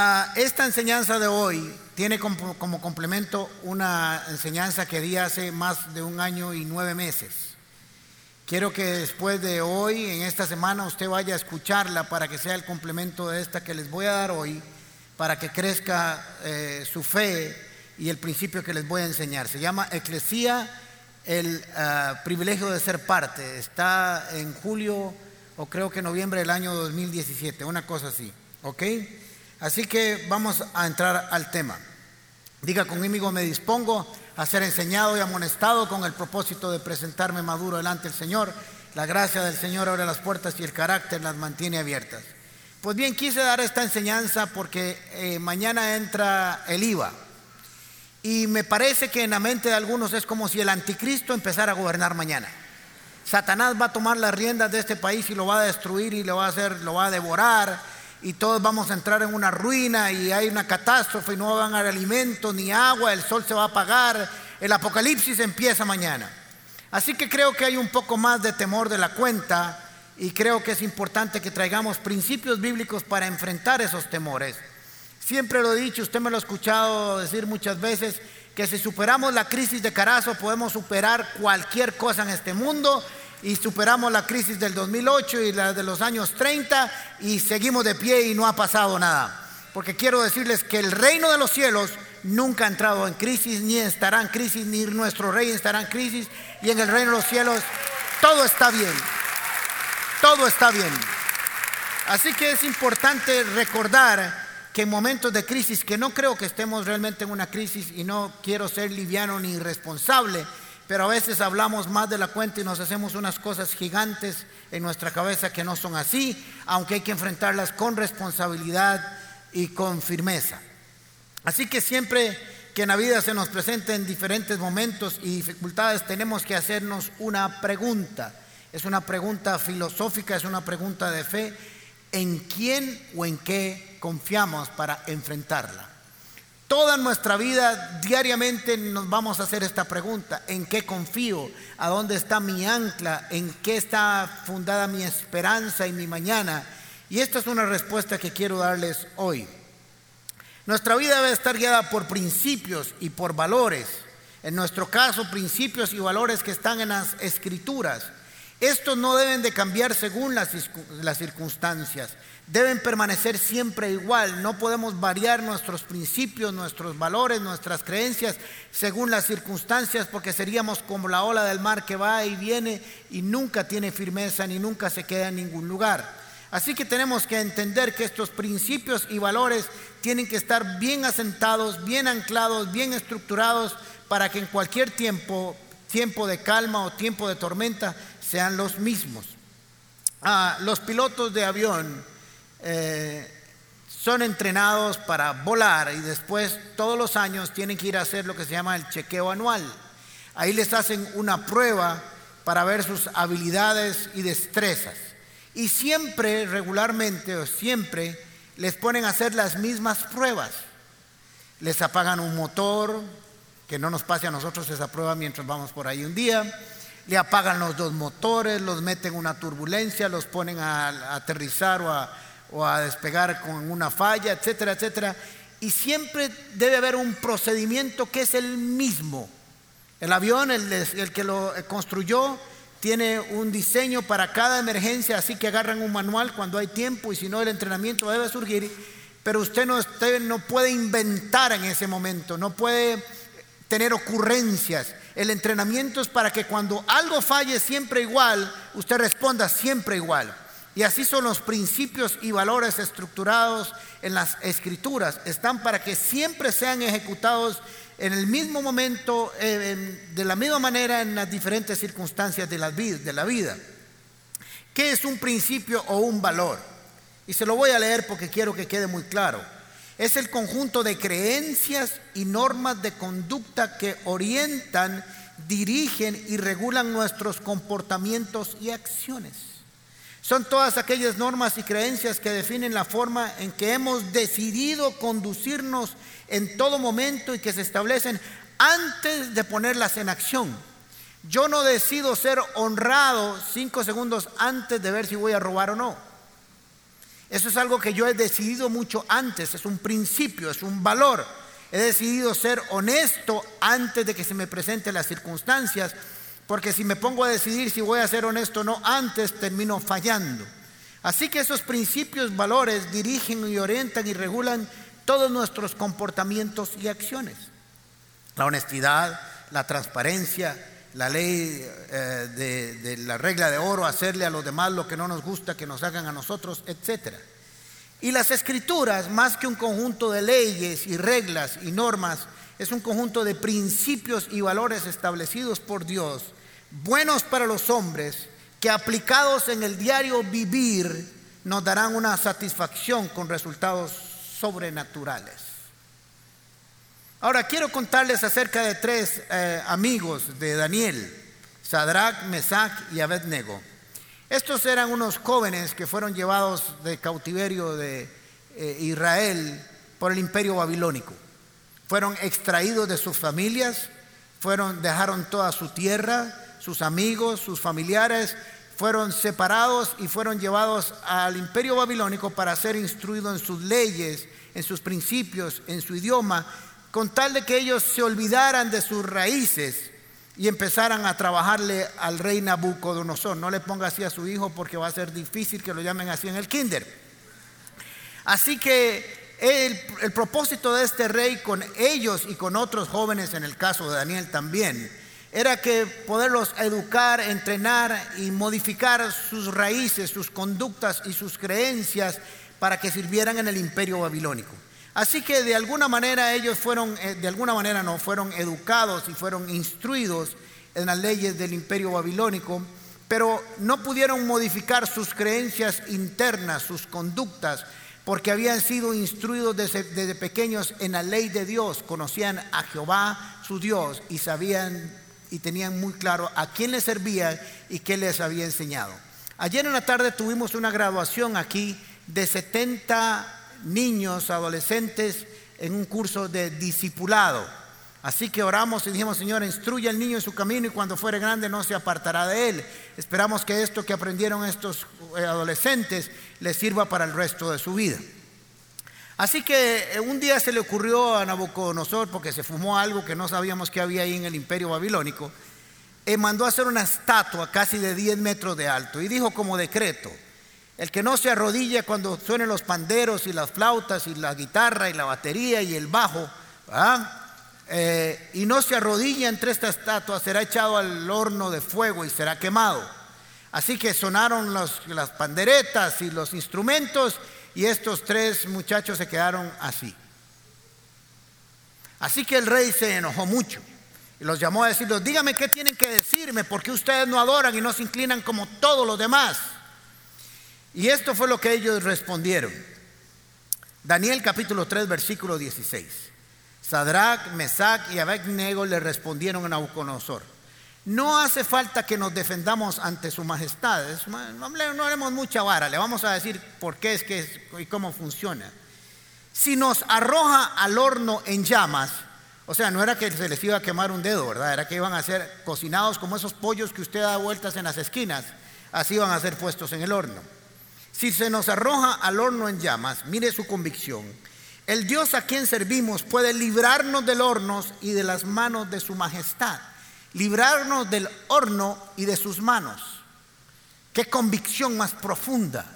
Ah, esta enseñanza de hoy tiene como, complemento una enseñanza que di hace más de un año y nueve meses. Quiero que después de hoy, en esta semana, usted vaya a escucharla para que sea el complemento de esta que les voy a dar hoy, para que crezca eh, su fe y el principio que les voy a enseñar. Se llama Eclesía, el ah, privilegio de ser parte. Está en julio o creo que noviembre del año 2017, una cosa así. ¿Ok? Así que vamos a entrar al tema. Diga conmigo, me dispongo a ser enseñado y amonestado con el propósito de presentarme maduro delante del Señor. La gracia del Señor abre las puertas y el carácter las mantiene abiertas. Pues bien, quise dar esta enseñanza porque eh, mañana entra el IVA. Y me parece que en la mente de algunos es como si el anticristo empezara a gobernar mañana. Satanás va a tomar las riendas de este país y lo va a destruir y lo va a hacer, lo va a devorar y todos vamos a entrar en una ruina y hay una catástrofe y no van a haber alimento ni agua, el sol se va a apagar, el apocalipsis empieza mañana. Así que creo que hay un poco más de temor de la cuenta y creo que es importante que traigamos principios bíblicos para enfrentar esos temores. Siempre lo he dicho, usted me lo ha escuchado decir muchas veces, que si superamos la crisis de Carazo podemos superar cualquier cosa en este mundo y superamos la crisis del 2008 y la de los años 30 y seguimos de pie y no ha pasado nada. Porque quiero decirles que el reino de los cielos nunca ha entrado en crisis, ni estará en crisis, ni nuestro rey estará en crisis, y en el reino de los cielos todo está bien, todo está bien. Así que es importante recordar que en momentos de crisis, que no creo que estemos realmente en una crisis y no quiero ser liviano ni irresponsable, pero a veces hablamos más de la cuenta y nos hacemos unas cosas gigantes en nuestra cabeza que no son así, aunque hay que enfrentarlas con responsabilidad y con firmeza. Así que siempre que en la vida se nos presenten diferentes momentos y dificultades, tenemos que hacernos una pregunta. Es una pregunta filosófica, es una pregunta de fe. ¿En quién o en qué confiamos para enfrentarla? Toda nuestra vida diariamente nos vamos a hacer esta pregunta, ¿en qué confío? ¿A dónde está mi ancla? ¿En qué está fundada mi esperanza y mi mañana? Y esta es una respuesta que quiero darles hoy. Nuestra vida debe estar guiada por principios y por valores. En nuestro caso, principios y valores que están en las escrituras. Estos no deben de cambiar según las, las circunstancias deben permanecer siempre igual. No podemos variar nuestros principios, nuestros valores, nuestras creencias según las circunstancias, porque seríamos como la ola del mar que va y viene y nunca tiene firmeza ni nunca se queda en ningún lugar. Así que tenemos que entender que estos principios y valores tienen que estar bien asentados, bien anclados, bien estructurados para que en cualquier tiempo, tiempo de calma o tiempo de tormenta, sean los mismos. Ah, los pilotos de avión, eh, son entrenados para volar y después todos los años tienen que ir a hacer lo que se llama el chequeo anual. Ahí les hacen una prueba para ver sus habilidades y destrezas. Y siempre, regularmente o siempre, les ponen a hacer las mismas pruebas. Les apagan un motor, que no nos pase a nosotros esa prueba mientras vamos por ahí un día. Le apagan los dos motores, los meten en una turbulencia, los ponen a aterrizar o a o a despegar con una falla, etcétera, etcétera. Y siempre debe haber un procedimiento que es el mismo. El avión, el, que lo construyó, tiene un diseño para cada emergencia, así que agarran un manual cuando hay tiempo y si no el entrenamiento debe surgir, pero usted no, usted no puede inventar en ese momento, no puede tener ocurrencias. El entrenamiento es para que cuando algo falle siempre igual, usted responda siempre igual. Y así son los principios y valores estructurados en las escrituras. Están para que siempre sean ejecutados en el mismo momento, eh, de la misma manera en las diferentes circunstancias de la, de la vida. ¿Qué es un principio o un valor? Y se lo voy a leer porque quiero que quede muy claro. Es el conjunto de creencias y normas de conducta que orientan, dirigen y regulan nuestros comportamientos y acciones. Son todas aquellas normas y creencias que definen la forma en que hemos decidido conducirnos en todo momento y que se establecen antes de ponerlas en acción. Yo no decido ser honrado cinco segundos antes de ver si voy a robar o no. Eso es algo que yo he decidido mucho antes, es un principio, es un valor. He decidido ser honesto antes de que se me presenten las circunstancias, porque si me pongo a decidir si voy a ser honesto o no antes, termino fallando. Así que esos principios, valores dirigen y orientan y regulan todos nuestros comportamientos y acciones. La honestidad, la transparencia, la ley eh, de, la regla de oro, hacerle a los demás lo que no nos gusta que nos hagan a nosotros, etc. Y las escrituras, más que un conjunto de leyes y reglas y normas, es un conjunto de principios y valores establecidos por Dios, buenos para los hombres, que aplicados en el diario vivir nos darán una satisfacción con resultados sobrenaturales. Ahora quiero contarles acerca de tres eh, amigos de Daniel, Sadrach, Mesach y Abednego. Estos eran unos jóvenes que fueron llevados de cautiverio de eh, Israel por el imperio babilónico. Fueron extraídos de sus familias, fueron, dejaron toda su tierra, sus amigos, sus familiares, fueron separados y fueron llevados al imperio babilónico para ser instruidos en sus leyes, en sus principios, en su idioma con tal de que ellos se olvidaran de sus raíces y empezaran a trabajarle al rey Nabucodonosor. No le ponga así a su hijo porque va a ser difícil que lo llamen así en el kinder. Así que el, el propósito de este rey con ellos y con otros jóvenes, en el caso de Daniel también, era que poderlos educar, entrenar y modificar sus raíces, sus conductas y sus creencias para que sirvieran en el imperio babilónico. Así que de alguna manera ellos fueron, eh, de alguna manera no, fueron educados y fueron instruidos en las leyes del imperio babilónico, pero no pudieron modificar sus creencias internas, sus conductas, porque habían sido instruidos desde, desde pequeños en la ley de Dios, conocían a Jehová su Dios y sabían y tenían muy claro a quién les servían y qué les había enseñado. Ayer en la tarde tuvimos una graduación aquí de 70 niños, adolescentes en un curso de discipulado. Así que oramos y dijimos, Señor, instruye al niño en su camino y cuando fuere grande no se apartará de él. Esperamos que esto que aprendieron estos eh, adolescentes les sirva para el resto de su vida. Así que eh, un día se le ocurrió a Nabucodonosor, porque se fumó algo que no sabíamos que había ahí en el imperio babilónico, y mandó a hacer una estatua casi de 10 metros de alto y dijo como decreto, el que no se arrodilla cuando suenen los panderos y las flautas y la guitarra y la batería y el bajo, eh, y no se arrodilla entre esta estatua, será echado al horno de fuego y será quemado. Así que sonaron las panderetas y los instrumentos y estos tres muchachos se quedaron así. Así que el rey se enojó mucho y los llamó a decirles, dígame qué tienen que decirme, porque ustedes no adoran y no se inclinan como todos los demás. Y esto fue lo que ellos respondieron. Daniel capítulo 3 versículo 16. Sadrach, Mesach y Abednego le respondieron a Nabucodonosor. No hace falta que nos defendamos ante su majestad. No, haremos mucha vara. Le vamos a decir por qué es que es y cómo funciona. Si nos arroja al horno en llamas, o sea, no era que se les iba a quemar un dedo, ¿verdad? Era que iban a ser cocinados como esos pollos que usted da vueltas en las esquinas. Así iban a ser puestos en el horno. Si se nos arroja al horno en llamas, mire su convicción. El Dios a quien servimos puede librarnos del horno y de las manos de su majestad. Librarnos del horno y de sus manos. Qué convicción más profunda.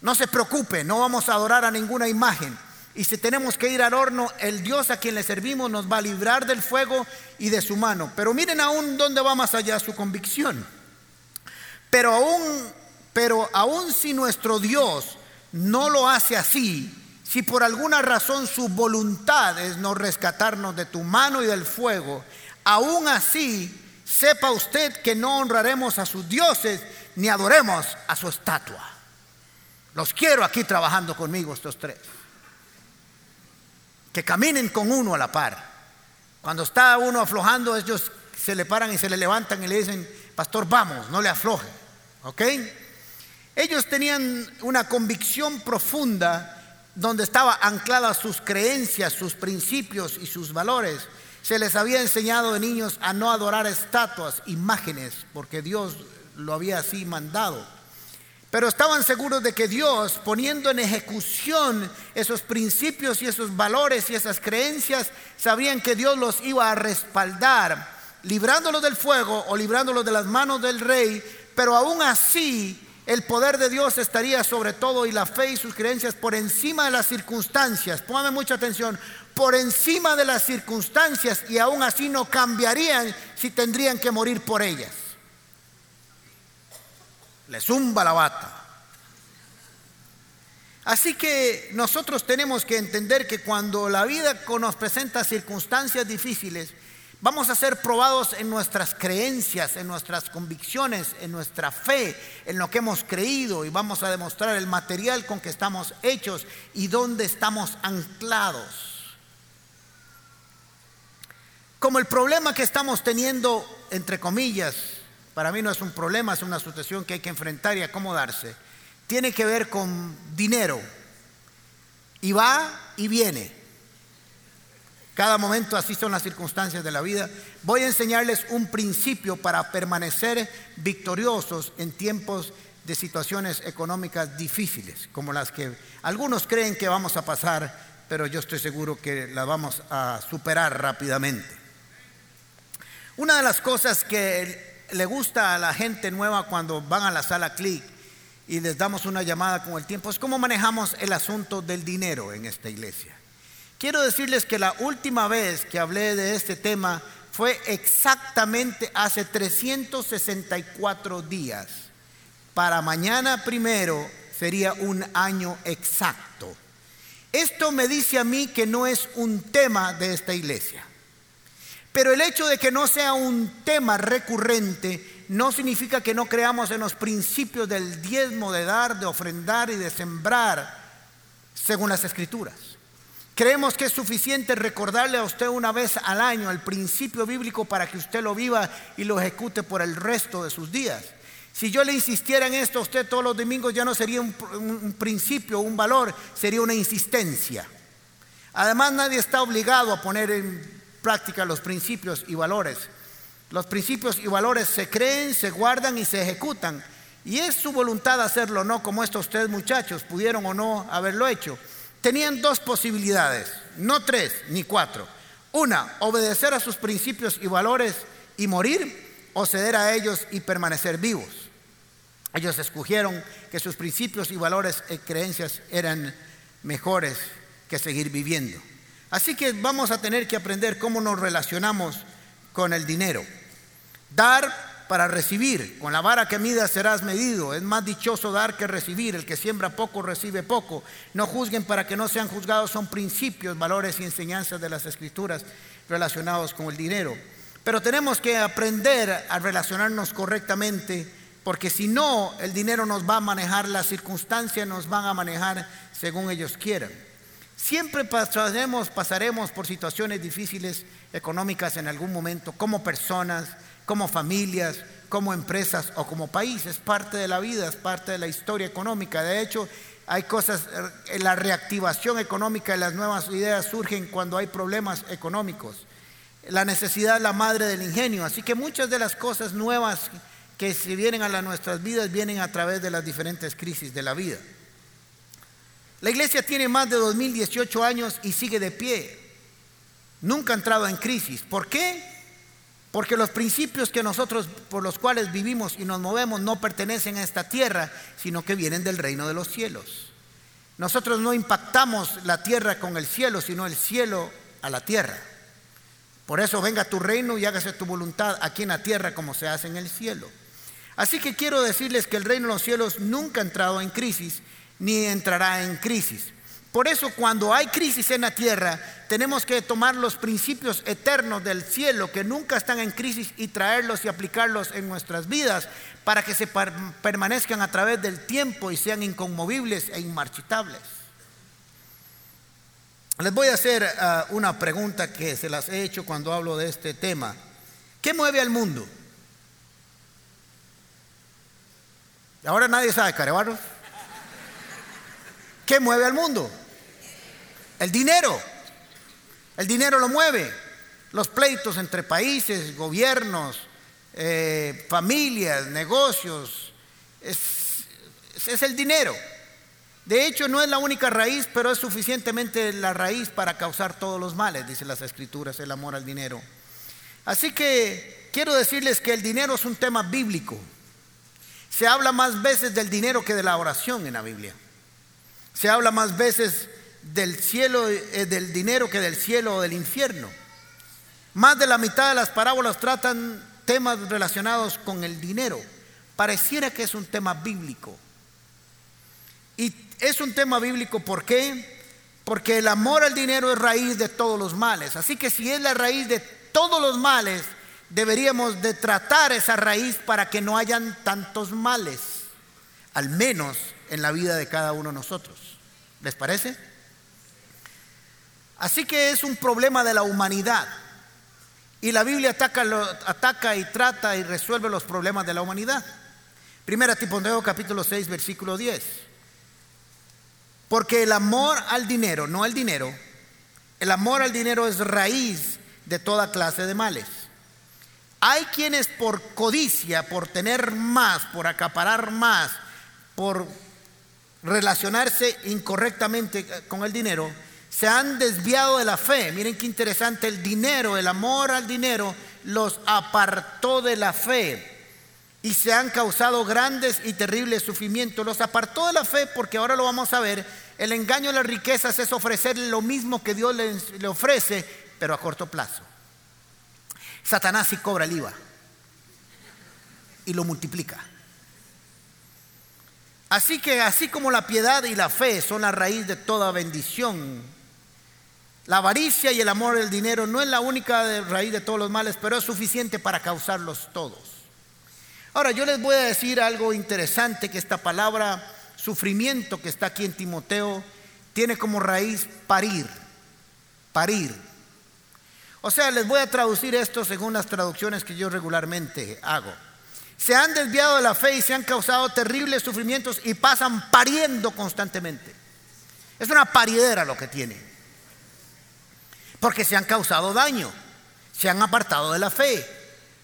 No se preocupe, no vamos a adorar a ninguna imagen. Y si tenemos que ir al horno, el Dios a quien le servimos nos va a librar del fuego y de su mano. Pero miren aún dónde va más allá su convicción. Pero aún pero aun si nuestro Dios no lo hace así, si por alguna razón su voluntad es no rescatarnos de tu mano y del fuego, aún así sepa usted que no honraremos a sus dioses ni adoremos a su estatua. Los quiero aquí trabajando conmigo estos tres. Que caminen con uno a la par. Cuando está uno aflojando, ellos se le paran y se le levantan y le dicen, pastor, vamos, no le afloje. ¿Ok? Ellos tenían una convicción profunda donde estaba anclada sus creencias, sus principios y sus valores. Se les había enseñado de niños a no adorar estatuas, imágenes, porque Dios lo había así mandado. Pero estaban seguros de que Dios, poniendo en ejecución esos principios y esos valores y esas creencias, sabían que Dios los iba a respaldar, librándolos del fuego o librándolos de las manos del rey, pero aún así el poder de Dios estaría sobre todo y la fe y sus creencias por encima de las circunstancias. Póngame mucha atención, por encima de las circunstancias y aún así no cambiarían si tendrían que morir por ellas le zumba la bata. Así que nosotros tenemos que entender que cuando la vida nos presenta circunstancias difíciles, vamos a ser probados en nuestras creencias, en nuestras convicciones, en nuestra fe, en lo que hemos creído y vamos a demostrar el material con que estamos hechos y dónde estamos anclados. Como el problema que estamos teniendo, entre comillas, para mí no es un problema, es una situación que hay que enfrentar y acomodarse. Tiene que ver con dinero. Y va y viene. Cada momento así son las circunstancias de la vida. Voy a enseñarles un principio para permanecer victoriosos en tiempos de situaciones económicas difíciles, como las que algunos creen que vamos a pasar, pero yo estoy seguro que las vamos a superar rápidamente. Una de las cosas que le gusta a la gente nueva cuando van a la sala clic y les damos una llamada con el tiempo es cómo manejamos el asunto del dinero en esta iglesia. Quiero decirles que la última vez que hablé de este tema fue exactamente hace 364 días. Para mañana primero sería un año exacto. Esto me dice a mí que no es un tema de esta iglesia. Pero el hecho de que no sea un tema recurrente no significa que no creamos en los principios del diezmo, de dar, de ofrendar y de sembrar según las escrituras. Creemos que es suficiente recordarle a usted una vez al año el principio bíblico para que usted lo viva y lo ejecute por el resto de sus días. Si yo le insistiera en esto a usted todos los domingos ya no sería un, principio, un valor, sería una insistencia. Además nadie está obligado a poner en práctica los principios y valores. Los principios y valores se creen, se guardan y se ejecutan. Y es su voluntad hacerlo, no como estos tres muchachos pudieron o no haberlo hecho. Tenían dos posibilidades, no tres ni cuatro. Una, obedecer a sus principios y valores y morir, o ceder a ellos y permanecer vivos. Ellos escogieron que sus principios y valores y creencias eran mejores que seguir viviendo. Así que vamos a tener que aprender cómo nos relacionamos con el dinero. Dar para recibir. Con la vara que midas serás medido. Es más dichoso dar que recibir. El que siembra poco recibe poco. No juzguen para que no sean juzgados. Son principios, valores y enseñanzas de las escrituras relacionados con el dinero. Pero tenemos que aprender a relacionarnos correctamente porque si no, el dinero nos va a manejar, las circunstancias nos van a manejar según ellos quieran. Siempre pasaremos, pasaremos por situaciones difíciles económicas en algún momento, como personas, como familias, como empresas o como país. Es parte de la vida, es parte de la historia económica. De hecho, hay cosas, eh, la reactivación económica y las nuevas ideas surgen cuando hay problemas económicos. La necesidad es la madre del ingenio. Así que muchas de las cosas nuevas que se vienen a nuestras vidas vienen a través de las diferentes crisis de la vida. La iglesia tiene más de 2018 años y sigue de pie. Nunca ha entrado en crisis. ¿Por qué? Porque los principios que nosotros por los cuales vivimos y nos movemos no pertenecen a esta tierra, sino que vienen del reino de los cielos. Nosotros no impactamos la tierra con el cielo, sino el cielo a la tierra. Por eso venga tu reino y hágase tu voluntad aquí en la tierra como se hace en el cielo. Así que quiero decirles que el reino de los cielos nunca ha entrado en crisis ni entrará en crisis. Por eso cuando hay crisis en la tierra, tenemos que tomar los principios eternos del cielo que nunca están en crisis y traerlos y aplicarlos en nuestras vidas para que se permanezcan a través del tiempo y sean inconmovibles e inmarchitables. Les voy a hacer ah, una pregunta que se las he hecho cuando hablo de este tema. ¿Qué mueve al mundo? Ahora nadie sabe, carebarros. ¿Qué mueve al mundo? El dinero. El dinero lo mueve. Los pleitos entre países, gobiernos, eh, familias, negocios, es el dinero. De hecho, no es la única raíz, pero es suficientemente la raíz para causar todos los males, dice las escrituras, el amor al dinero. Así que quiero decirles que el dinero es un tema bíblico. Se habla más veces del dinero que de la oración en la Biblia. Se habla más veces del cielo, eh, del dinero que del cielo o del infierno. Más de la mitad de las parábolas tratan temas relacionados con el dinero. Pareciera que es un tema bíblico. Y es un tema bíblico, ¿por qué? Porque el amor al dinero es raíz de todos los males. Así que si es la raíz de todos los males, deberíamos de tratar esa raíz para que no hayan tantos males, al menos en la vida de cada uno de nosotros. ¿Les parece? Así que es un problema de la humanidad. Y la Biblia ataca, ataca y trata y resuelve los problemas de la humanidad. Primera Timoteo capítulo 6, versículo 10. Porque el amor al dinero, no el dinero, el amor al dinero es raíz de toda clase de males. Hay quienes por codicia, por tener más, por acaparar más, por relacionarse incorrectamente con el dinero, se han desviado de la fe. Miren qué interesante, el dinero, el amor al dinero los apartó de la fe y se han causado grandes y terribles sufrimientos. Los apartó de la fe porque ahora lo vamos a ver. El engaño de las riquezas es ofrecer lo mismo que Dios le, ofrece, pero a corto plazo. Satanás sí cobra el IVA y lo multiplica. Así que así como la piedad y la fe son la raíz de toda bendición, la avaricia y el amor del dinero no es la única raíz de todos los males, pero es suficiente para causarlos todos. Ahora yo les voy a decir algo interesante que esta palabra sufrimiento que está aquí en Timoteo tiene como raíz parir, parir. O sea, les voy a traducir esto según las traducciones que yo regularmente hago se han desviado de la fe y se han causado terribles sufrimientos y pasan pariendo constantemente. Es una paridera lo que tiene. Porque se han causado daño, se han apartado de la fe,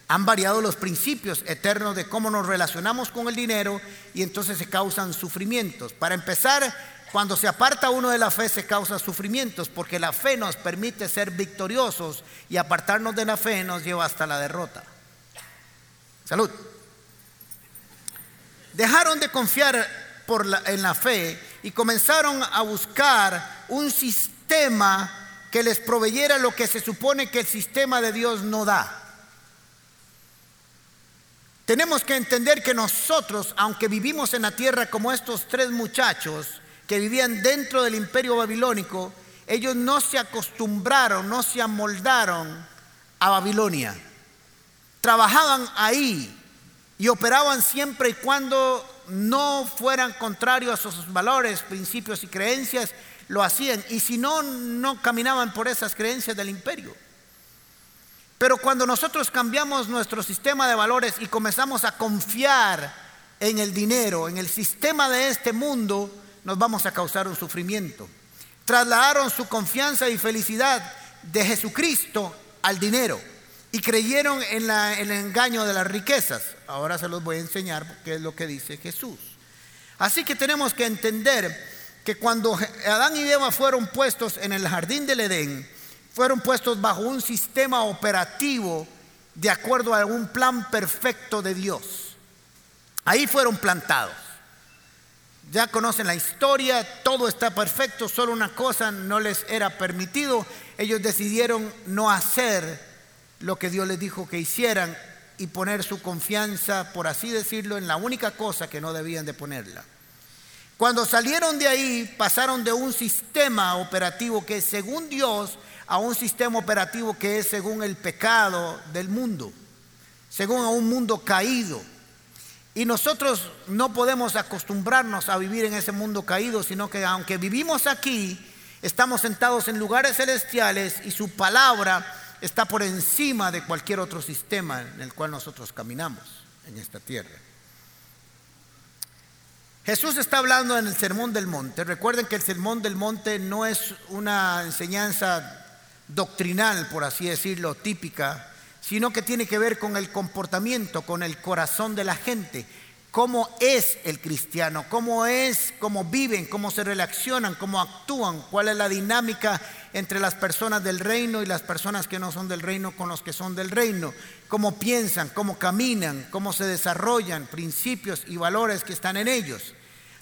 han variado los principios eternos de cómo nos relacionamos con el dinero y entonces se causan sufrimientos. Para empezar, cuando se aparta uno de la fe se causa sufrimientos porque la fe nos permite ser victoriosos y apartarnos de la fe nos lleva hasta la derrota. Salud. Dejaron de confiar en la fe y comenzaron a buscar un sistema que les proveyera lo que se supone que el sistema de Dios no da. Tenemos que entender que nosotros, aunque vivimos en la tierra como estos tres muchachos que vivían dentro del imperio babilónico, ellos no se acostumbraron, no se amoldaron a Babilonia. Trabajaban ahí, y operaban siempre y cuando no fueran contrarios a sus valores, principios y creencias, lo hacían. Y si no, no caminaban por esas creencias del imperio. Pero cuando nosotros cambiamos nuestro sistema de valores y comenzamos a confiar en el dinero, en el sistema de este mundo, nos vamos a causar un sufrimiento. Trasladaron su confianza y felicidad de Jesucristo al dinero y creyeron en, el engaño de las riquezas. Ahora se los voy a enseñar qué es lo que dice Jesús. Así que tenemos que entender que cuando Adán y Eva fueron puestos en el jardín del Edén, fueron puestos bajo un sistema operativo de acuerdo a un plan perfecto de Dios. Ahí fueron plantados. Ya conocen la historia, todo está perfecto, solo una cosa no les era permitido. Ellos decidieron no hacer lo que Dios les dijo que hicieran y poner su confianza, por así decirlo, en la única cosa que no debían de ponerla. Cuando salieron de ahí, pasaron de un sistema operativo que es según Dios a un sistema operativo que es según el pecado del mundo, según a un mundo caído. Y nosotros no podemos acostumbrarnos a vivir en ese mundo caído, sino que aunque vivimos aquí, estamos sentados en lugares celestiales y su palabra está por encima de cualquier otro sistema en el cual nosotros caminamos en esta tierra. Jesús está hablando en el Sermón del Monte. Recuerden que el Sermón del Monte no es una enseñanza doctrinal, por así decirlo, típica, sino que tiene que ver con el comportamiento, con el corazón de la gente, cómo es el cristiano, cómo es, cómo viven, cómo se relacionan, cómo actúan, cuál es la dinámica entre las personas del reino y las personas que no son del reino con los que son del reino, cómo piensan, cómo caminan, cómo se desarrollan, principios y valores que están en ellos.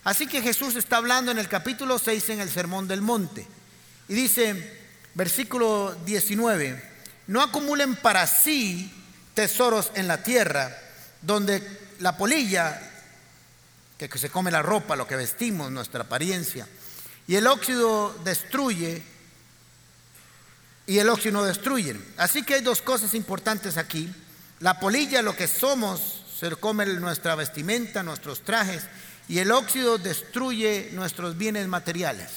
Así que Jesús está hablando en el capítulo 6 en el Sermón del Monte. Y dice, versículo 19, no acumulen para sí tesoros en la tierra, donde la polilla, que se come la ropa, lo que vestimos, nuestra apariencia, y el óxido destruye, y el óxido no destruye. Así que hay dos cosas importantes aquí. La polilla, lo que somos, se come nuestra vestimenta, nuestros trajes, y el óxido destruye nuestros bienes materiales.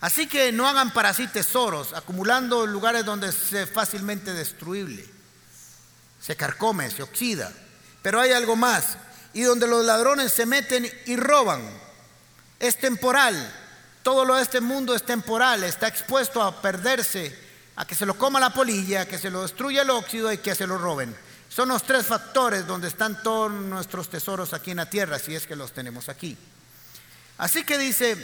Así que no hagan para sí tesoros, acumulando lugares donde es fácilmente destruible se carcome, se oxida. Pero hay algo más, y donde los ladrones se meten y roban. Es temporal, todo lo de este mundo es temporal, está expuesto a perderse, a que se lo coma la polilla, a que se lo destruya el óxido y que se lo roben. Son los tres factores donde están todos nuestros tesoros aquí en la tierra, si es que los tenemos aquí. Así que dice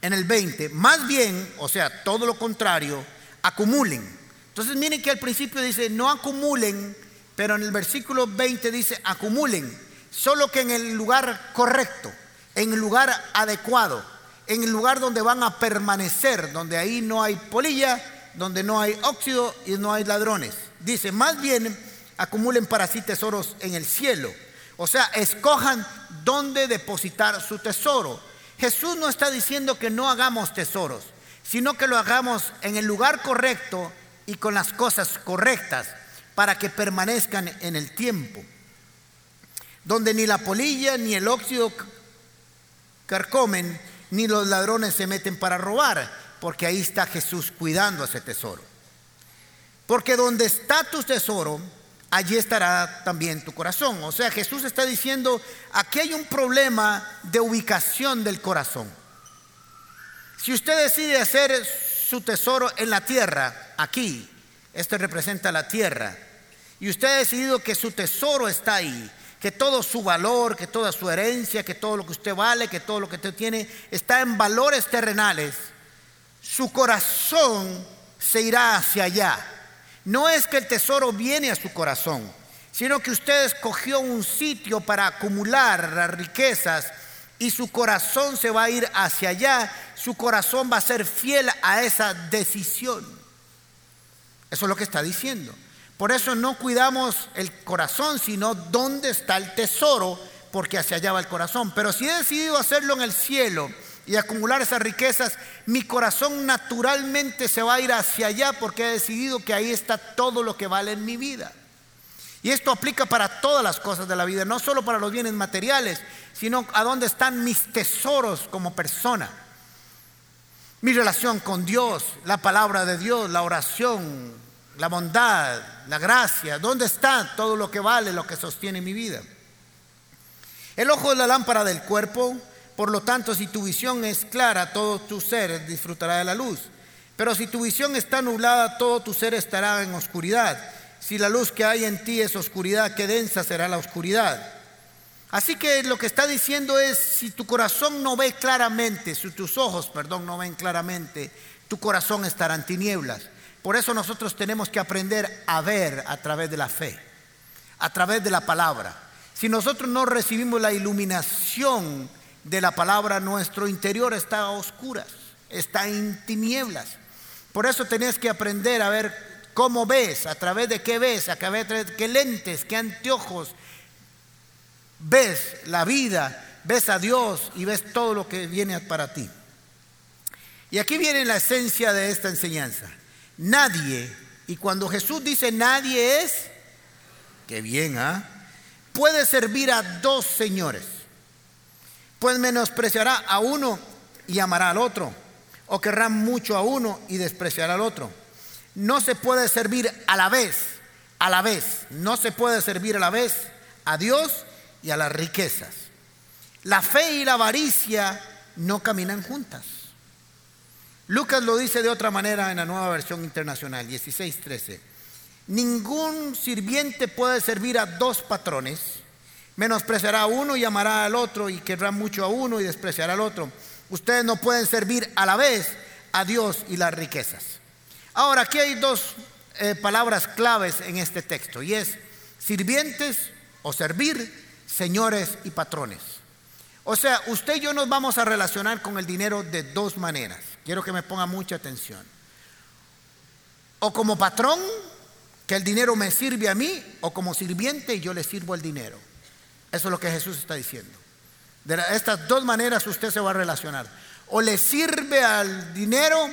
en el 20, más bien, o sea, todo lo contrario, acumulen entonces miren que al principio dice, no acumulen, pero en el versículo 20 dice, acumulen, solo que en el lugar correcto, en el lugar adecuado, en el lugar donde van a permanecer, donde ahí no hay polilla, donde no hay óxido y no hay ladrones. Dice, más bien acumulen para sí tesoros en el cielo. O sea, escojan dónde depositar su tesoro. Jesús no está diciendo que no hagamos tesoros, sino que lo hagamos en el lugar correcto y con las cosas correctas para que permanezcan en el tiempo, donde ni la polilla ni el óxido carcomen, ni los ladrones se meten para robar, porque ahí está Jesús cuidando ese tesoro. Porque donde está tu tesoro, allí estará también tu corazón. O sea, Jesús está diciendo, aquí hay un problema de ubicación del corazón. Si usted decide hacer su tesoro en la tierra, aquí. Esto representa la tierra. Y usted ha decidido que su tesoro está ahí, que todo su valor, que toda su herencia, que todo lo que usted vale, que todo lo que usted tiene está en valores terrenales. Su corazón se irá hacia allá. No es que el tesoro viene a su corazón, sino que usted escogió un sitio para acumular las riquezas y su corazón se va a ir hacia allá. Su corazón va a ser fiel a esa decisión. Eso es lo que está diciendo. Por eso no cuidamos el corazón, sino dónde está el tesoro, porque hacia allá va el corazón. Pero si he decidido hacerlo en el cielo y acumular esas riquezas, mi corazón naturalmente se va a ir hacia allá porque he decidido que ahí está todo lo que vale en mi vida. Y esto aplica para todas las cosas de la vida, no solo para los bienes materiales, sino a dónde están mis tesoros como persona. Mi relación con Dios, la palabra de Dios, la oración, la bondad, la gracia, ¿dónde está todo lo que vale, lo que sostiene mi vida? El ojo es la lámpara del cuerpo, por lo tanto, si tu visión es clara, todo tu ser disfrutará de la luz. Pero si tu visión está nublada, todo tu ser estará en oscuridad. Si la luz que hay en ti es oscuridad, qué densa será la oscuridad. Así que lo que está diciendo es, si tu corazón no ve claramente, si tus ojos, perdón, no ven claramente, tu corazón estará en tinieblas. Por eso nosotros tenemos que aprender a ver a través de la fe, a través de la palabra. Si nosotros no recibimos la iluminación de la palabra, nuestro interior está a oscuras, está en tinieblas. Por eso tenés que aprender a ver cómo ves, a través de qué ves, a través de qué lentes, qué anteojos ves la vida, ves a Dios y ves todo lo que viene para ti. Y aquí viene la esencia de esta enseñanza. Nadie, y cuando Jesús dice nadie es, que bien, ¿ah? Puede servir a dos señores. Pues menospreciará a uno y amará al otro, o querrá mucho a uno y despreciará al otro. No se puede servir a la vez, a la vez, no se puede servir a la vez a Dios y a las riquezas. La fe y la avaricia no caminan juntas. Lucas lo dice de otra manera en la nueva versión internacional, 16:13. Ningún sirviente puede servir a dos patrones, Menospreciará a uno y amará al otro y querrá mucho a uno y despreciará al otro. Ustedes no pueden servir a la vez a Dios y las riquezas. Ahora, aquí hay dos eh, palabras claves en este texto y es sirvientes o servir, señores y patrones. O sea, usted y yo nos vamos a relacionar con el dinero de dos maneras. Quiero que me ponga mucha atención. O como patrón, que el dinero me sirve a mí, o como sirviente y yo le sirvo el dinero. Eso es lo que Jesús está diciendo. De estas dos maneras usted se va a relacionar. O le sirve al dinero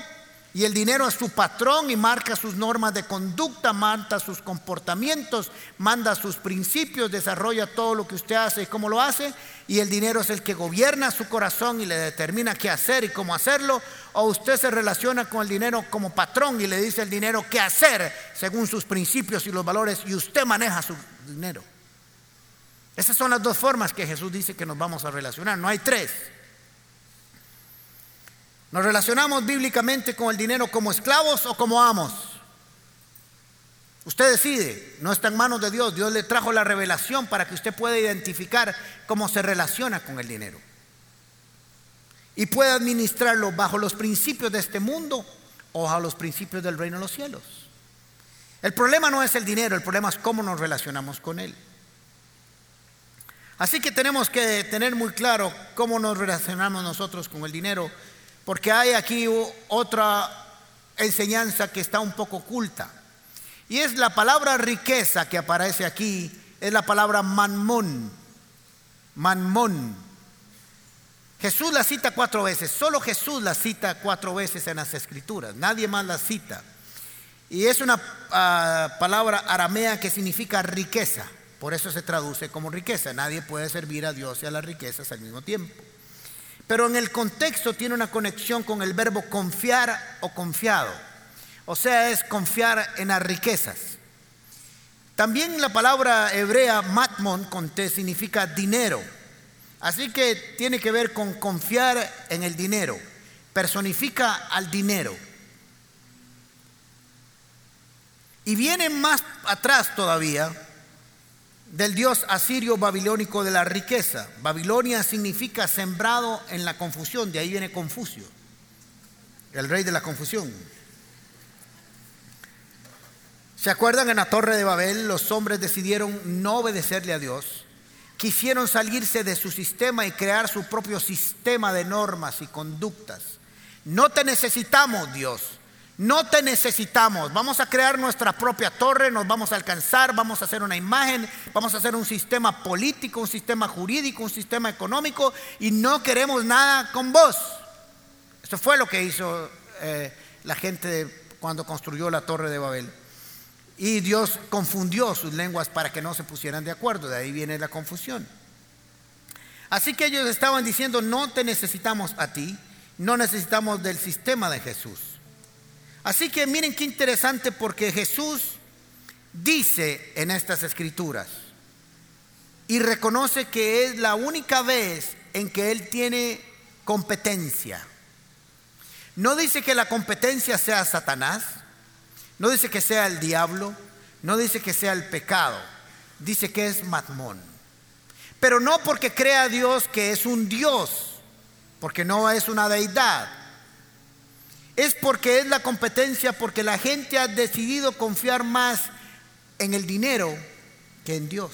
y el dinero es su patrón y marca sus normas de conducta, manda sus comportamientos, manda sus principios, desarrolla todo lo que usted hace y cómo lo hace. Y el dinero es el que gobierna su corazón y le determina qué hacer y cómo hacerlo. O usted se relaciona con el dinero como patrón y le dice al dinero qué hacer según sus principios y los valores y usted maneja su dinero. Esas son las dos formas que Jesús dice que nos vamos a relacionar. No hay tres. Nos relacionamos bíblicamente con el dinero como esclavos o como amos. Usted decide, no está en manos de Dios. Dios le trajo la revelación para que usted pueda identificar cómo se relaciona con el dinero. Y pueda administrarlo bajo los principios de este mundo o bajo los principios del reino de los cielos. El problema no es el dinero, el problema es cómo nos relacionamos con él. Así que tenemos que tener muy claro cómo nos relacionamos nosotros con el dinero porque hay aquí otra enseñanza que está un poco oculta. Y es la palabra riqueza que aparece aquí, es la palabra manmón. Manmón. Jesús la cita cuatro veces, solo Jesús la cita cuatro veces en las escrituras, nadie más la cita. Y es una ah, palabra aramea que significa riqueza, por eso se traduce como riqueza. Nadie puede servir a Dios y a las riquezas al mismo tiempo. Pero en el contexto tiene una conexión con el verbo confiar o confiado. O sea, es confiar en las riquezas. También la palabra hebrea matmon significa dinero. Así que tiene que ver con confiar en el dinero. Personifica al dinero. Y viene más atrás todavía del dios asirio babilónico de la riqueza. Babilonia significa sembrado en la confusión, de ahí viene Confucio, el rey de la confusión. ¿Se acuerdan en la torre de Babel? Los hombres decidieron no obedecerle a Dios, quisieron salirse de su sistema y crear su propio sistema de normas y conductas. No te necesitamos, Dios. No te necesitamos. Vamos a crear nuestra propia torre, nos vamos a alcanzar, vamos a hacer una imagen, vamos a hacer un sistema político, un sistema jurídico, un sistema económico y no queremos nada con vos. Eso fue lo que hizo eh, la gente cuando construyó la torre de Babel. Y Dios confundió sus lenguas para que no se pusieran de acuerdo. De ahí viene la confusión. Así que ellos estaban diciendo, no te necesitamos a ti, no necesitamos del sistema de Jesús. Así que miren qué interesante porque Jesús dice en estas escrituras y reconoce que es la única vez en que Él tiene competencia. No dice que la competencia sea Satanás, no dice que sea el diablo, no dice que sea el pecado, dice que es Matmón. Pero no porque crea Dios que es un Dios, porque no es una deidad, es porque es la competencia, porque la gente ha decidido confiar más en el dinero que en Dios.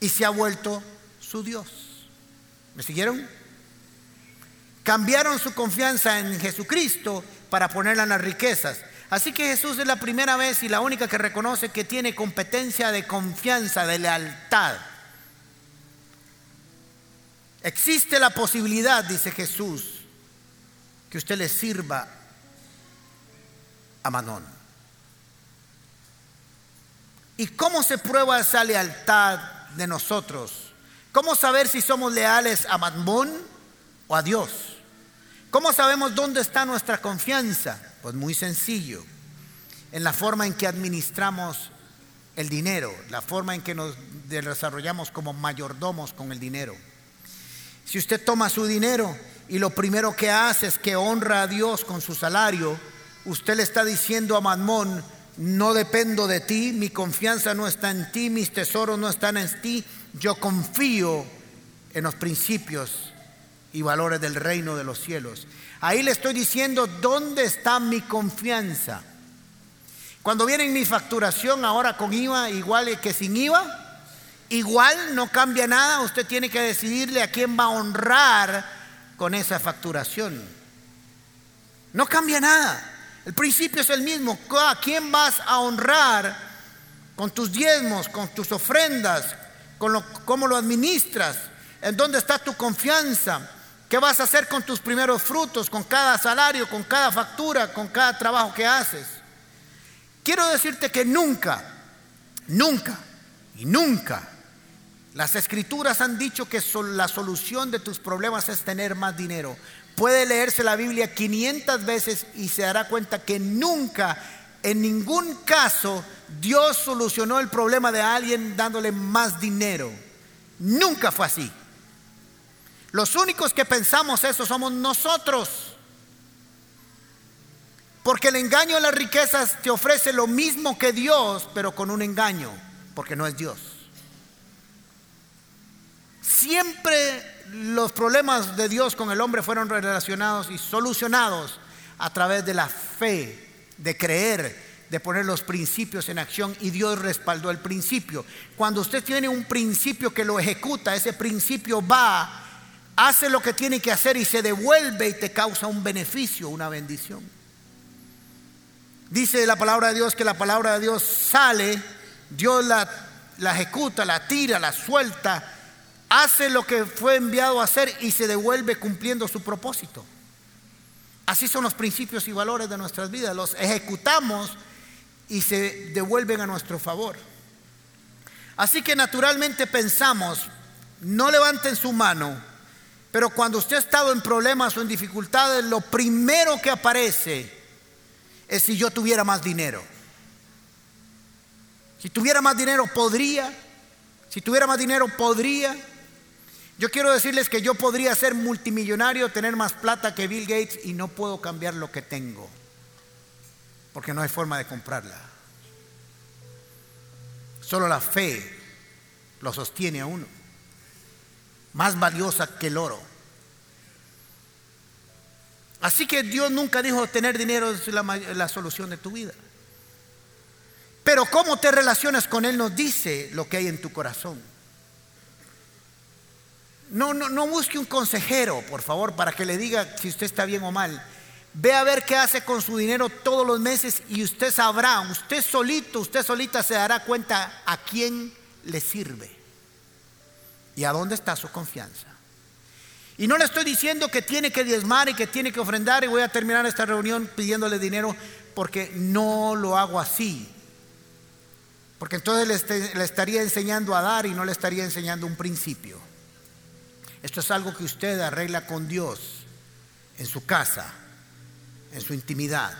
Y se ha vuelto su Dios. ¿Me siguieron? Cambiaron su confianza en Jesucristo para ponerla en las riquezas. Así que Jesús es la primera vez y la única que reconoce que tiene competencia de confianza, de lealtad. Existe la posibilidad, dice Jesús, que usted le sirva a Manón. ¿Y cómo se prueba esa lealtad de nosotros? ¿Cómo saber si somos leales a Mamón o a Dios? ¿Cómo sabemos dónde está nuestra confianza? Pues muy sencillo, en la forma en que administramos el dinero, la forma en que nos desarrollamos como mayordomos con el dinero. Si usted toma su dinero y lo primero que hace es que honra a Dios con su salario, usted le está diciendo a Mamón, no dependo de ti, mi confianza no está en ti, mis tesoros no están en ti, yo confío en los principios y valores del reino de los cielos. Ahí le estoy diciendo dónde está mi confianza. Cuando viene mi facturación ahora con IVA igual que sin IVA, igual no cambia nada, usted tiene que decidirle a quién va a honrar con esa facturación. No cambia nada. El principio es el mismo. ¿A quién vas a honrar con tus diezmos, con tus ofrendas, con cómo lo administras? ¿En dónde está tu confianza? ¿Qué vas a hacer con tus primeros frutos, con cada salario, con cada factura, con cada trabajo que haces? Quiero decirte que nunca, nunca y nunca las escrituras han dicho que la solución de tus problemas es tener más dinero. Puede leerse la Biblia 500 veces y se dará cuenta que nunca, en ningún caso, Dios solucionó el problema de alguien dándole más dinero. Nunca fue así. Los únicos que pensamos eso somos nosotros. Porque el engaño de las riquezas te ofrece lo mismo que Dios, pero con un engaño, porque no es Dios. Siempre los problemas de Dios con el hombre fueron relacionados y solucionados a través de la fe, de creer, de poner los principios en acción y Dios respaldó el principio. Cuando usted tiene un principio que lo ejecuta, ese principio va, hace lo que tiene que hacer y se devuelve y te causa un beneficio, una bendición. Dice la palabra de Dios que la palabra de Dios sale, Dios la, la ejecuta, la tira, la suelta, hace lo que fue enviado a hacer y se devuelve cumpliendo su propósito. Así son los principios y valores de nuestras vidas. Los ejecutamos y se devuelven a nuestro favor. Así que naturalmente pensamos, no levanten su mano, pero cuando usted ha estado en problemas o en dificultades, lo primero que aparece es si yo tuviera más dinero. Si tuviera más dinero, podría. Si tuviera más dinero, podría. Yo quiero decirles que yo podría ser multimillonario, tener más plata que Bill Gates y no puedo cambiar lo que tengo. Porque no hay forma de comprarla. Solo la fe lo sostiene a uno. Más valiosa que el oro. Así que Dios nunca dijo tener dinero es la, solución de tu vida. Pero cómo te relacionas con Él nos dice lo que hay en tu corazón. No, no, no busque un consejero, por favor, para que le diga si usted está bien o mal. Ve a ver qué hace con su dinero todos los meses y usted sabrá, usted solito, usted solita se dará cuenta a quién le sirve y a dónde está su confianza. Y no le estoy diciendo que tiene que diezmar y que tiene que ofrendar y voy a terminar esta reunión pidiéndole dinero porque no lo hago así. Porque entonces le, estaría enseñando a dar y no le estaría enseñando un principio. Esto es algo que usted arregla con Dios en su casa, en su intimidad.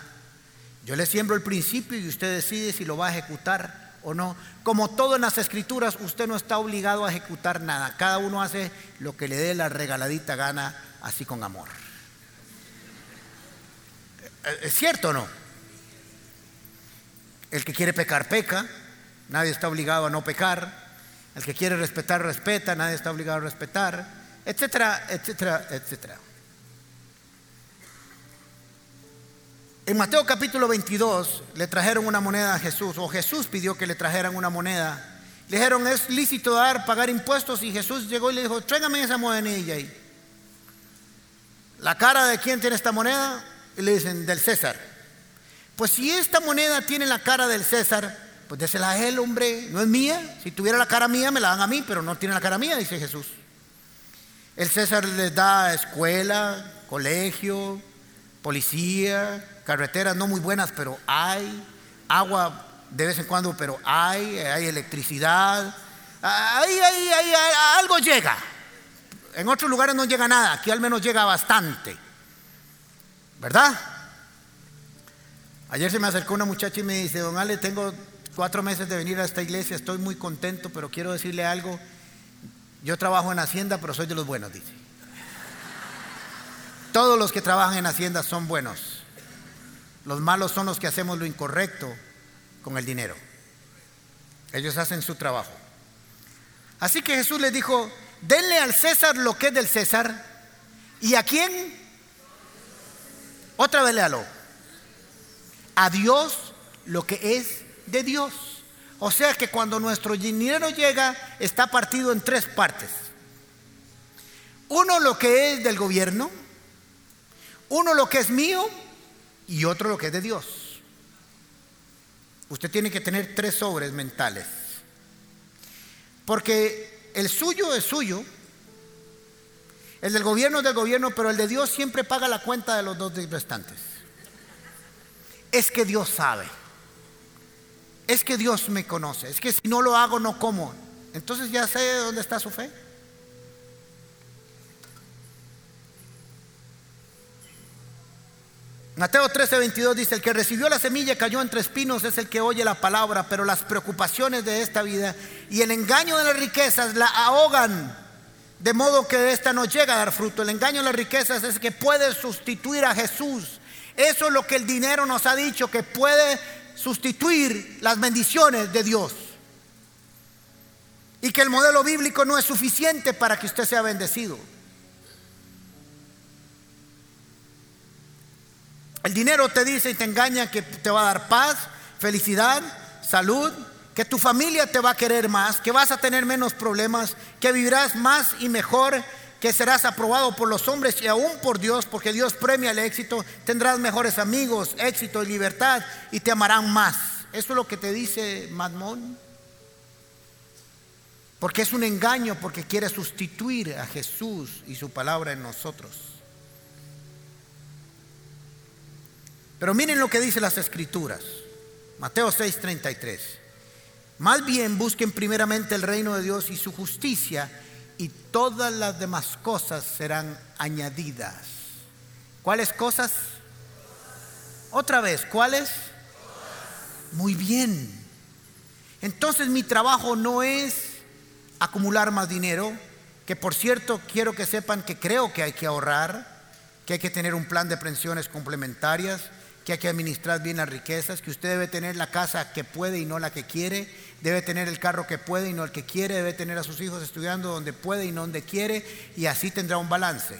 Yo le siembro el principio y usted decide si lo va a ejecutar o no. Como todo en las escrituras, usted no está obligado a ejecutar nada. Cada uno hace lo que le dé la regaladita gana, así con amor. ¿Es cierto o no? El que quiere pecar, peca. Nadie está obligado a no pecar. El que quiere respetar, respeta. Nadie está obligado a respetar. Etcétera, etcétera, etcétera. En Mateo capítulo 22 le trajeron una moneda a Jesús, o Jesús pidió que le trajeran una moneda. Le dijeron, es lícito dar, pagar impuestos, y Jesús llegó y le dijo, tráigame esa monedanilla ahí. ¿La cara de quién tiene esta moneda? Y le dicen, del César. Pues si esta moneda tiene la cara del César, pues désela a él, hombre, no es mía. Si tuviera la cara mía, me la dan a mí, pero no tiene la cara mía, dice Jesús. El César les da escuela, colegio, policía, carreteras no muy buenas, pero hay, agua de vez en cuando, pero hay, hay electricidad, ahí, ahí, ahí, algo llega. En otros lugares no llega nada, aquí al menos llega bastante, ¿verdad? Ayer se me acercó una muchacha y me dice, don Ale, tengo cuatro meses de venir a esta iglesia, estoy muy contento, pero quiero decirle algo. Yo trabajo en Hacienda, pero soy de los buenos, dice. Todos los que trabajan en Hacienda son buenos. Los malos son los que hacemos lo incorrecto con el dinero. Ellos hacen su trabajo. Así que Jesús les dijo, denle al César lo que es del César. ¿Y a quién? Otra vez léalo. A Dios lo que es de Dios. O sea que cuando nuestro dinero llega está partido en tres partes. Uno lo que es del gobierno, uno lo que es mío y otro lo que es de Dios. Usted tiene que tener tres sobres mentales. Porque el suyo es suyo, el del gobierno es del gobierno, pero el de Dios siempre paga la cuenta de los dos restantes. Es que Dios sabe. Es que Dios me conoce. Es que si no lo hago, no como. Entonces ya sé dónde está su fe. Mateo 13, 22 dice, el que recibió la semilla cayó entre espinos es el que oye la palabra, pero las preocupaciones de esta vida y el engaño de las riquezas la ahogan, de modo que esta no llega a dar fruto. El engaño de las riquezas es que puede sustituir a Jesús. Eso es lo que el dinero nos ha dicho, que puede sustituir las bendiciones de Dios. Y que el modelo bíblico no es suficiente para que usted sea bendecido. El dinero te dice y te engaña que te va a dar paz, felicidad, salud, que tu familia te va a querer más, que vas a tener menos problemas, que vivirás más y mejor, que serás aprobado por los hombres y aún por Dios, porque Dios premia el éxito, tendrás mejores amigos, éxito y libertad y te amarán más. Eso es lo que te dice Madmón. Porque es un engaño, porque quiere sustituir a Jesús y su palabra en nosotros. Pero miren lo que dice las escrituras. Mateo 6:33. Más bien busquen primeramente el reino de Dios y su justicia y todas las demás cosas serán añadidas. ¿Cuáles cosas? Otra vez, ¿cuáles? Muy bien. Entonces mi trabajo no es acumular más dinero, que por cierto quiero que sepan que creo que hay que ahorrar, que hay que tener un plan de pensiones complementarias, que hay que administrar bien las riquezas, que usted debe tener la casa que puede y no la que quiere, debe tener el carro que puede y no el que quiere, debe tener a sus hijos estudiando donde puede y no donde quiere, y así tendrá un balance.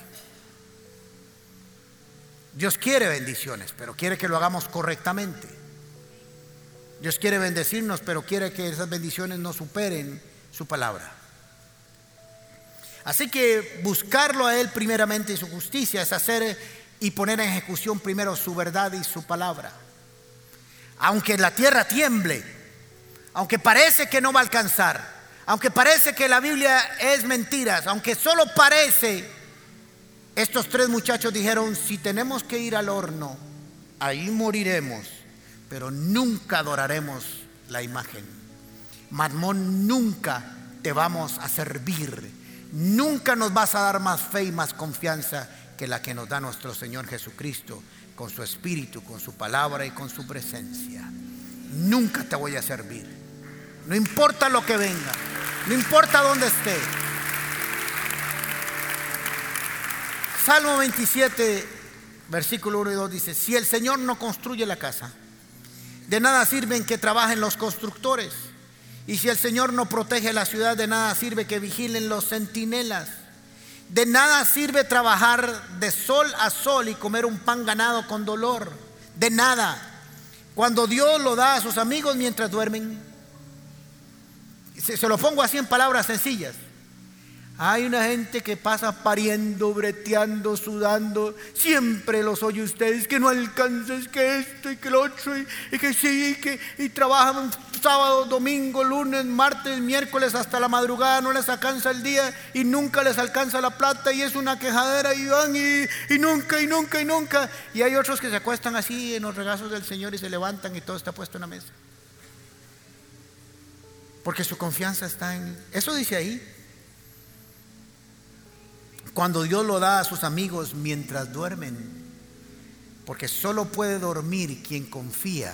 Dios quiere bendiciones, pero quiere que lo hagamos correctamente. Dios quiere bendecirnos, pero quiere que esas bendiciones no superen su palabra. Así que buscarlo a Él primeramente y su justicia es hacer y poner en ejecución primero su verdad y su palabra. Aunque la tierra tiemble, aunque parece que no va a alcanzar, aunque parece que la Biblia es mentiras, aunque solo parece, estos tres muchachos dijeron, si tenemos que ir al horno, ahí moriremos, pero nunca adoraremos la imagen. Madmón, nunca te vamos a servir, nunca nos vas a dar más fe y más confianza que la que nos da nuestro Señor Jesucristo con su espíritu, con su palabra y con su presencia. Nunca te voy a servir. No importa lo que venga, no importa dónde esté. Salmo 27, versículo 1 y 2 dice, si el Señor no construye la casa, de nada sirven que trabajen los constructores. Y si el Señor no protege la ciudad, de nada sirve que vigilen los centinelas. De nada sirve trabajar de sol a sol y comer un pan ganado con dolor. De nada. Cuando Dios lo da a sus amigos mientras duermen. Se, lo pongo así en palabras sencillas. Hay una gente que pasa pariendo, breteando, sudando. Siempre los oye ustedes que no alcanzas, que esto y que lo otro, y, que sí, y que y trabajan sábado, domingo, lunes, martes, miércoles hasta la madrugada, no les alcanza el día y nunca les alcanza la plata y es una quejadera y van y, y nunca y nunca y nunca. Y hay otros que se acuestan así en los regazos del Señor y se levantan y todo está puesto en la mesa. Porque su confianza está en... Eso dice ahí. Cuando Dios lo da a sus amigos mientras duermen, porque solo puede dormir quien confía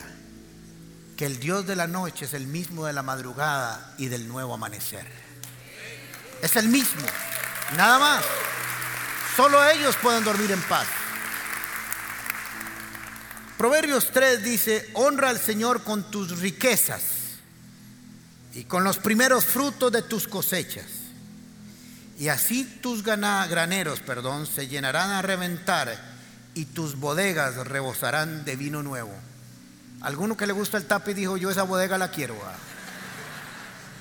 que el Dios de la noche es el mismo de la madrugada y del nuevo amanecer. Es el mismo, nada más. Solo ellos pueden dormir en paz. Proverbios 3 dice, honra al Señor con tus riquezas y con los primeros frutos de tus cosechas. Y así tus graneros, perdón, se llenarán a reventar y tus bodegas rebosarán de vino nuevo. Alguno que le gusta el tape dijo, yo esa bodega la quiero. Ah,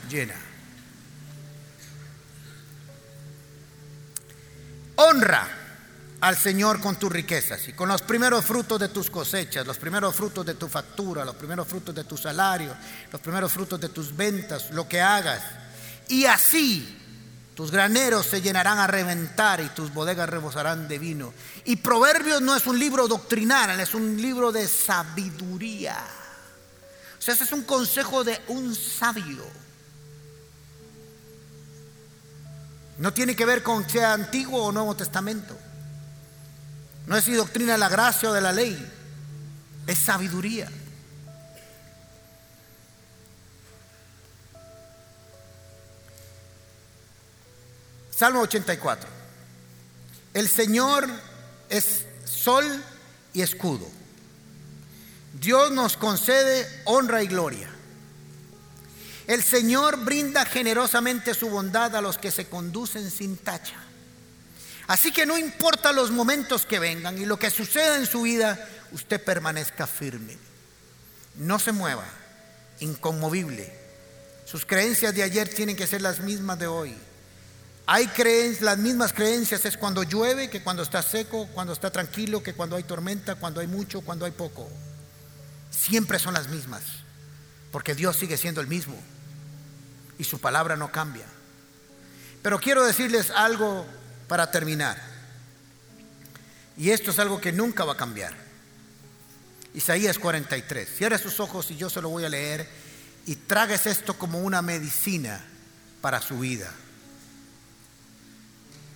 llena. Honra al Señor con tus riquezas y con los primeros frutos de tus cosechas, los primeros frutos de tu factura, los primeros frutos de tu salario, los primeros frutos de tus ventas, lo que hagas. Y así tus graneros se llenarán a reventar y tus bodegas rebosarán de vino. Y Proverbios no es un libro doctrinal, es un libro de sabiduría. O sea, ese es un consejo de un sabio. No tiene que ver con sea antiguo o nuevo testamento. No es si doctrina de la gracia o de la ley, es sabiduría. Salmo 84. El Señor es sol y escudo. Dios nos concede honra y gloria. El Señor brinda generosamente su bondad a los que se conducen sin tacha. Así que no importa los momentos que vengan y lo que suceda en su vida, usted permanezca firme. No se mueva, inconmovible. Sus creencias de ayer tienen que ser las mismas de hoy. Hay creencias, las mismas creencias es cuando llueve, que cuando está seco, cuando está tranquilo, que cuando hay tormenta, cuando hay mucho, cuando hay poco. Siempre son las mismas, porque Dios sigue siendo el mismo y su palabra no cambia. Pero quiero decirles algo para terminar. Y esto es algo que nunca va a cambiar. Isaías 43. Cierre sus ojos y yo se lo voy a leer y tragues esto como una medicina para su vida.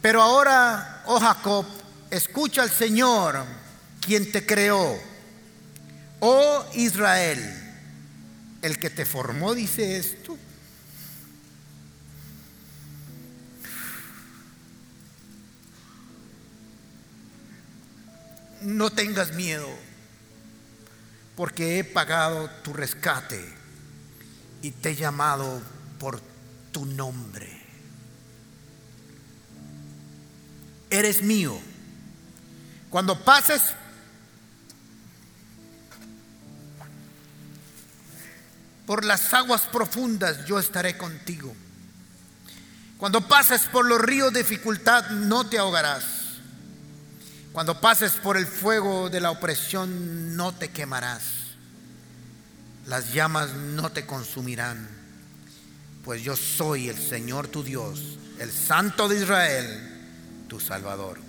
Pero ahora, oh Jacob, escucha al Señor, quien te creó. Oh Israel, el que te formó dice esto. No tengas miedo, porque he pagado tu rescate y te he llamado por tu nombre. Eres mío. Cuando pases por las aguas profundas, yo estaré contigo. Cuando pases por los ríos de dificultad, no te ahogarás. Cuando pases por el fuego de la opresión no te quemarás. Las llamas no te consumirán. Pues yo soy el Señor tu Dios, el Santo de Israel, tu Salvador.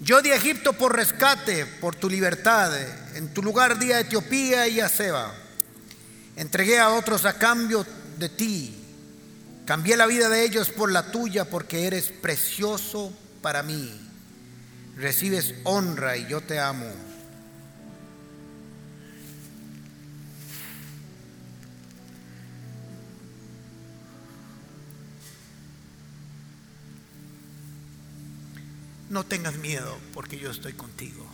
Yo di Egipto por rescate, por tu libertad. En tu lugar di a Etiopía y a Seba. Entregué a otros a cambio de ti. Cambié la vida de ellos por la tuya porque eres precioso para mí recibes honra y yo te amo. No tengas miedo porque yo estoy contigo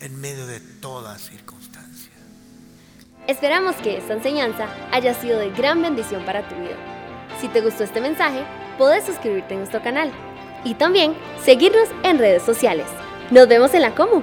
en medio de toda circunstancia. Esperamos que esta enseñanza haya sido de gran bendición para tu vida. Si te gustó este mensaje, puedes suscribirte a nuestro canal y también seguirnos en redes sociales. Nos vemos en la Comu.